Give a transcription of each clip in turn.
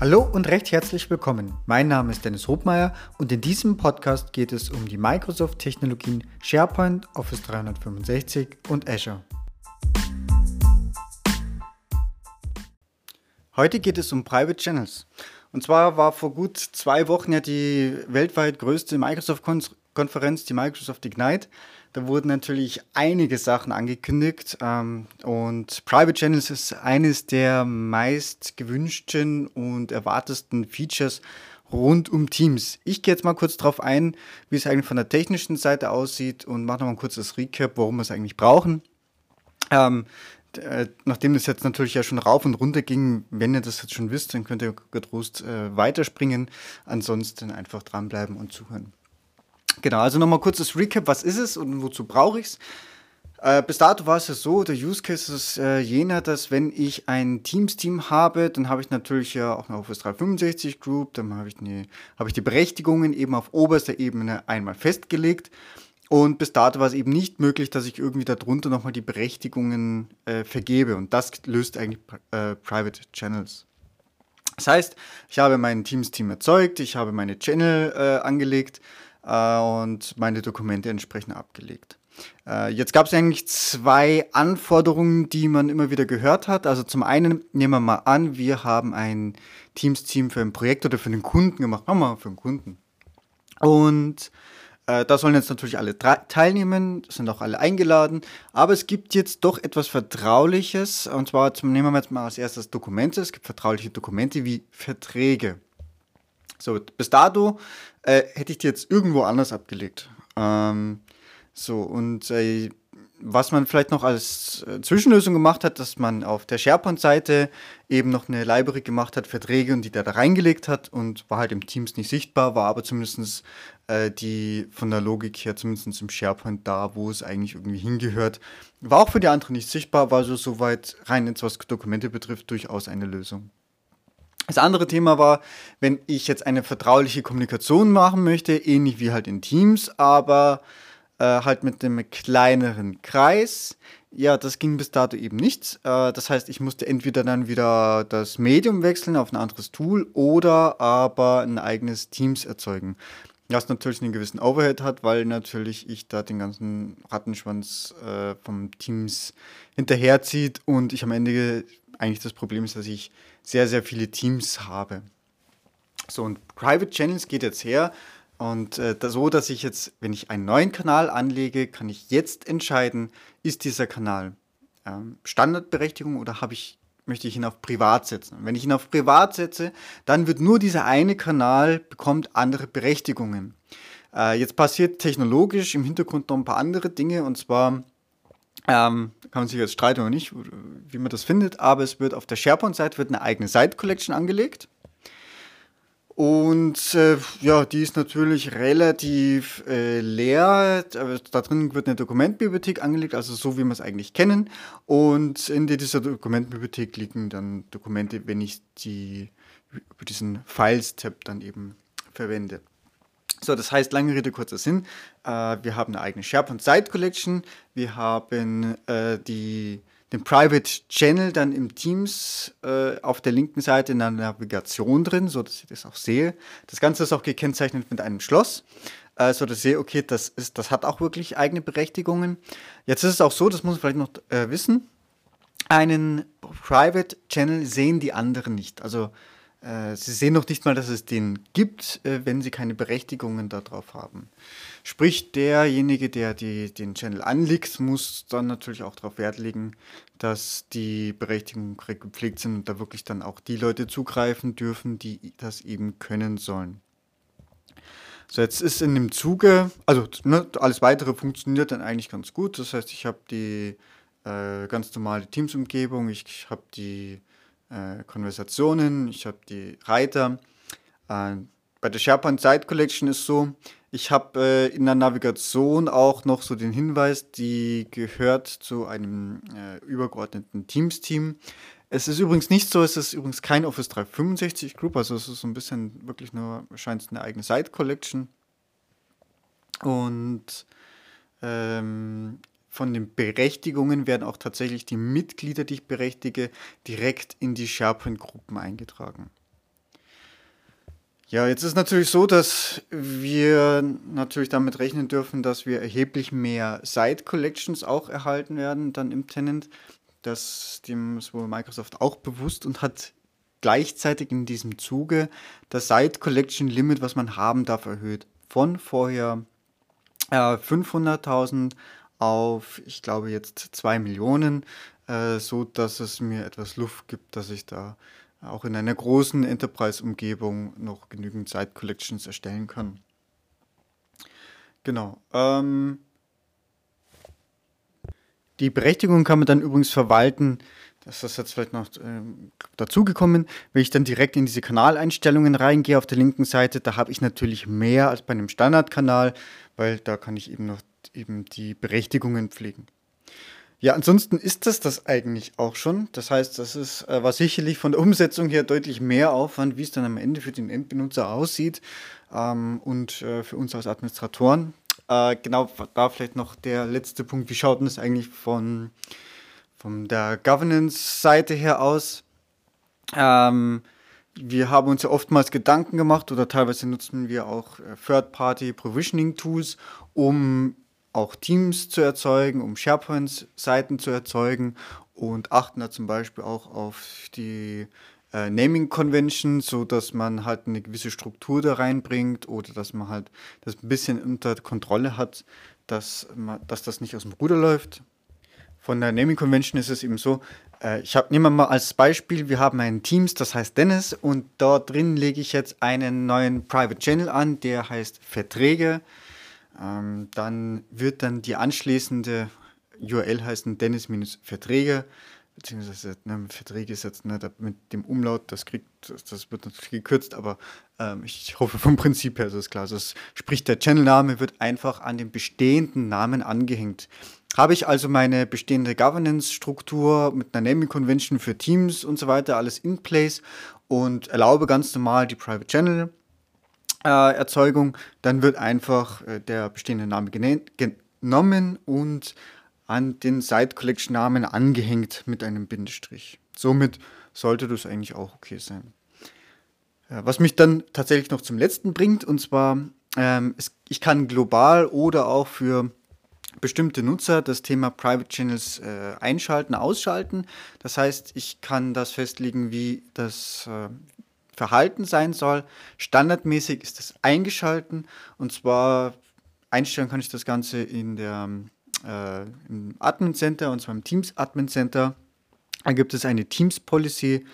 Hallo und recht herzlich willkommen. Mein Name ist Dennis Hobmeier und in diesem Podcast geht es um die Microsoft-Technologien SharePoint, Office 365 und Azure. Heute geht es um Private Channels. Und zwar war vor gut zwei Wochen ja die weltweit größte Microsoft-Konferenz, die Microsoft Ignite. Da wurden natürlich einige Sachen angekündigt ähm, und Private Channels ist eines der meist gewünschten und erwartesten Features rund um Teams. Ich gehe jetzt mal kurz darauf ein, wie es eigentlich von der technischen Seite aussieht und mache nochmal ein kurzes Recap, warum wir es eigentlich brauchen. Ähm, äh, nachdem das jetzt natürlich ja schon rauf und runter ging, wenn ihr das jetzt schon wisst, dann könnt ihr getrost äh, weiterspringen. Ansonsten einfach dranbleiben und zuhören. Genau, also nochmal kurzes Recap, was ist es und wozu brauche ich es? Äh, bis dato war es ja so, der Use Case ist äh, jener, dass wenn ich ein Teams-Team habe, dann habe ich natürlich ja auch eine Office 365 Group, dann habe ich, hab ich die Berechtigungen eben auf oberster Ebene einmal festgelegt. Und bis dato war es eben nicht möglich, dass ich irgendwie darunter nochmal die Berechtigungen äh, vergebe. Und das löst eigentlich äh, Private Channels. Das heißt, ich habe mein Teams-Team erzeugt, ich habe meine Channel äh, angelegt und meine Dokumente entsprechend abgelegt. Äh, jetzt gab es eigentlich zwei Anforderungen, die man immer wieder gehört hat. Also zum einen nehmen wir mal an, wir haben ein Teams-Team für ein Projekt oder für einen Kunden gemacht. Machen wir für einen Kunden. Und äh, da sollen jetzt natürlich alle teilnehmen, sind auch alle eingeladen. Aber es gibt jetzt doch etwas Vertrauliches. Und zwar zum, nehmen wir jetzt mal als erstes Dokumente. Es gibt vertrauliche Dokumente wie Verträge. So, bis dato äh, hätte ich die jetzt irgendwo anders abgelegt. Ähm, so, und äh, was man vielleicht noch als äh, Zwischenlösung gemacht hat, dass man auf der SharePoint-Seite eben noch eine Library gemacht hat, Verträge und die da, da reingelegt hat und war halt im Teams nicht sichtbar, war aber zumindest äh, die von der Logik her zumindest im SharePoint da, wo es eigentlich irgendwie hingehört. War auch für die anderen nicht sichtbar, war also soweit rein jetzt was Dokumente betrifft durchaus eine Lösung. Das andere Thema war, wenn ich jetzt eine vertrauliche Kommunikation machen möchte, ähnlich wie halt in Teams, aber äh, halt mit einem kleineren Kreis. Ja, das ging bis dato eben nicht. Äh, das heißt, ich musste entweder dann wieder das Medium wechseln auf ein anderes Tool oder aber ein eigenes Teams erzeugen. Was natürlich einen gewissen Overhead hat, weil natürlich ich da den ganzen Rattenschwanz äh, vom Teams hinterherzieht und ich am Ende eigentlich das Problem ist, dass ich sehr, sehr viele Teams habe. So, und Private Channels geht jetzt her und äh, so, dass ich jetzt, wenn ich einen neuen Kanal anlege, kann ich jetzt entscheiden, ist dieser Kanal ähm, Standardberechtigung oder habe ich, möchte ich ihn auf Privat setzen. Wenn ich ihn auf Privat setze, dann wird nur dieser eine Kanal bekommt andere Berechtigungen. Äh, jetzt passiert technologisch im Hintergrund noch ein paar andere Dinge und zwar ähm, kann man sich jetzt streiten oder nicht, wie man das findet, aber es wird auf der SharePoint-Seite eine eigene Site-Collection angelegt. Und äh, ja, die ist natürlich relativ äh, leer. Da drin wird eine Dokumentbibliothek angelegt, also so wie wir es eigentlich kennen. Und in dieser Dokumentbibliothek liegen dann Dokumente, wenn ich die über diesen Files-Tab dann eben verwende. So, das heißt, lange Rede, kurzer Sinn. Äh, wir haben eine eigene SharePoint Site Collection. Wir haben äh, die, den Private Channel dann im Teams äh, auf der linken Seite in der Navigation drin, so dass ich das auch sehe. Das Ganze ist auch gekennzeichnet mit einem Schloss, äh, so dass ich sehe, okay, das, ist, das hat auch wirklich eigene Berechtigungen. Jetzt ist es auch so, das muss man vielleicht noch äh, wissen, einen Private Channel sehen die anderen nicht. Also sie sehen noch nicht mal, dass es den gibt, äh, wenn Sie keine Berechtigungen darauf haben. Sprich, derjenige, der die, den Channel anlegt, muss dann natürlich auch darauf Wert legen, dass die Berechtigungen korrekt gepflegt sind und da wirklich dann auch die Leute zugreifen dürfen, die das eben können sollen. So, jetzt ist in dem Zuge, also ne, alles weitere funktioniert dann eigentlich ganz gut. Das heißt, ich habe die äh, ganz normale Teams-Umgebung, ich habe die äh, Konversationen, ich habe die Reiter. Äh, bei der SharePoint Site Collection ist so, ich habe äh, in der Navigation auch noch so den Hinweis, die gehört zu einem äh, übergeordneten Teams-Team. Es ist übrigens nicht so, es ist übrigens kein Office 365 Group, also es ist so ein bisschen wirklich nur, scheint eine eigene Site Collection. Und ähm, von den Berechtigungen werden auch tatsächlich die Mitglieder, die ich berechtige, direkt in die SharePoint-Gruppen eingetragen. Ja, jetzt ist natürlich so, dass wir natürlich damit rechnen dürfen, dass wir erheblich mehr Side Collections auch erhalten werden dann im Tenant. Das dem ist wohl Microsoft auch bewusst und hat gleichzeitig in diesem Zuge das Side Collection Limit, was man haben darf, erhöht. Von vorher äh, 500.000 auf, ich glaube, jetzt 2 Millionen, äh, so dass es mir etwas Luft gibt, dass ich da auch in einer großen Enterprise-Umgebung noch genügend Site-Collections erstellen kann. Genau. Ähm, die Berechtigung kann man dann übrigens verwalten. Das ist jetzt vielleicht noch ähm, dazugekommen. Wenn ich dann direkt in diese Kanaleinstellungen reingehe auf der linken Seite, da habe ich natürlich mehr als bei einem Standardkanal, weil da kann ich eben noch eben die Berechtigungen pflegen. Ja, ansonsten ist das das eigentlich auch schon. Das heißt, das ist, äh, war sicherlich von der Umsetzung her deutlich mehr Aufwand, wie es dann am Ende für den Endbenutzer aussieht ähm, und äh, für uns als Administratoren. Äh, genau, da vielleicht noch der letzte Punkt. Wie schaut denn das eigentlich von, von der Governance-Seite her aus? Ähm, wir haben uns ja oftmals Gedanken gemacht oder teilweise nutzen wir auch äh, Third-Party-Provisioning-Tools, um auch Teams zu erzeugen, um SharePoint-Seiten zu erzeugen und achten da zum Beispiel auch auf die äh, Naming Convention, so dass man halt eine gewisse Struktur da reinbringt oder dass man halt das ein bisschen unter Kontrolle hat, dass, man, dass das nicht aus dem Ruder läuft. Von der Naming Convention ist es eben so, äh, ich habe, nehmen wir mal als Beispiel, wir haben ein Teams, das heißt Dennis und dort drin lege ich jetzt einen neuen Private Channel an, der heißt Verträge. Ähm, dann wird dann die anschließende URL heißen Dennis-Verträge, beziehungsweise ne, Verträge ist jetzt ne, mit dem Umlaut, das kriegt, das, das wird natürlich gekürzt, aber ähm, ich hoffe vom Prinzip her ist es klar. Also es, sprich, der Channel-Name wird einfach an den bestehenden Namen angehängt. Habe ich also meine bestehende Governance-Struktur mit einer Naming Convention für Teams und so weiter alles in place und erlaube ganz normal die Private Channel Erzeugung, dann wird einfach äh, der bestehende Name genommen und an den Site Collection Namen angehängt mit einem Bindestrich. Somit sollte das eigentlich auch okay sein. Ja, was mich dann tatsächlich noch zum letzten bringt, und zwar, ähm, es, ich kann global oder auch für bestimmte Nutzer das Thema Private Channels äh, einschalten, ausschalten. Das heißt, ich kann das festlegen, wie das, äh, Verhalten sein soll. Standardmäßig ist das eingeschalten und zwar einstellen kann ich das Ganze in der, äh, im Admin Center und zwar im Teams Admin Center. Da gibt es eine Teams Policy.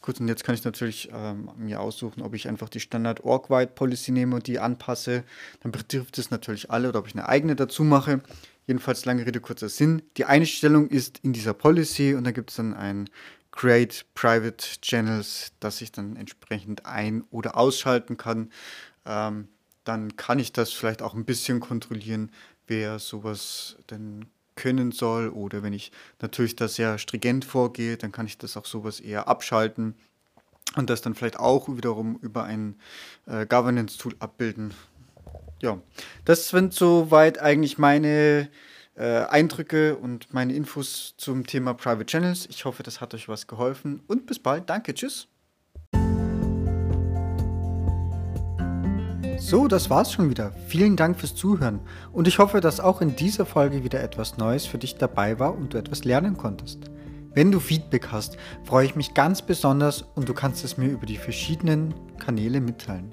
Gut, und jetzt kann ich natürlich ähm, mir aussuchen, ob ich einfach die Standard Org-Wide Policy nehme und die anpasse. Dann betrifft es natürlich alle oder ob ich eine eigene dazu mache. Jedenfalls lange Rede, kurzer Sinn. Die Einstellung ist in dieser Policy und da gibt es dann ein Create Private Channels, dass ich dann entsprechend ein- oder ausschalten kann. Ähm, dann kann ich das vielleicht auch ein bisschen kontrollieren, wer sowas denn können soll. Oder wenn ich natürlich da sehr stringent vorgehe, dann kann ich das auch sowas eher abschalten und das dann vielleicht auch wiederum über ein äh, Governance-Tool abbilden. Ja, das sind soweit eigentlich meine äh, Eindrücke und meine Infos zum Thema Private Channels. Ich hoffe, das hat euch was geholfen und bis bald. Danke, tschüss. So, das war's schon wieder. Vielen Dank fürs Zuhören und ich hoffe, dass auch in dieser Folge wieder etwas Neues für dich dabei war und du etwas lernen konntest. Wenn du Feedback hast, freue ich mich ganz besonders und du kannst es mir über die verschiedenen Kanäle mitteilen.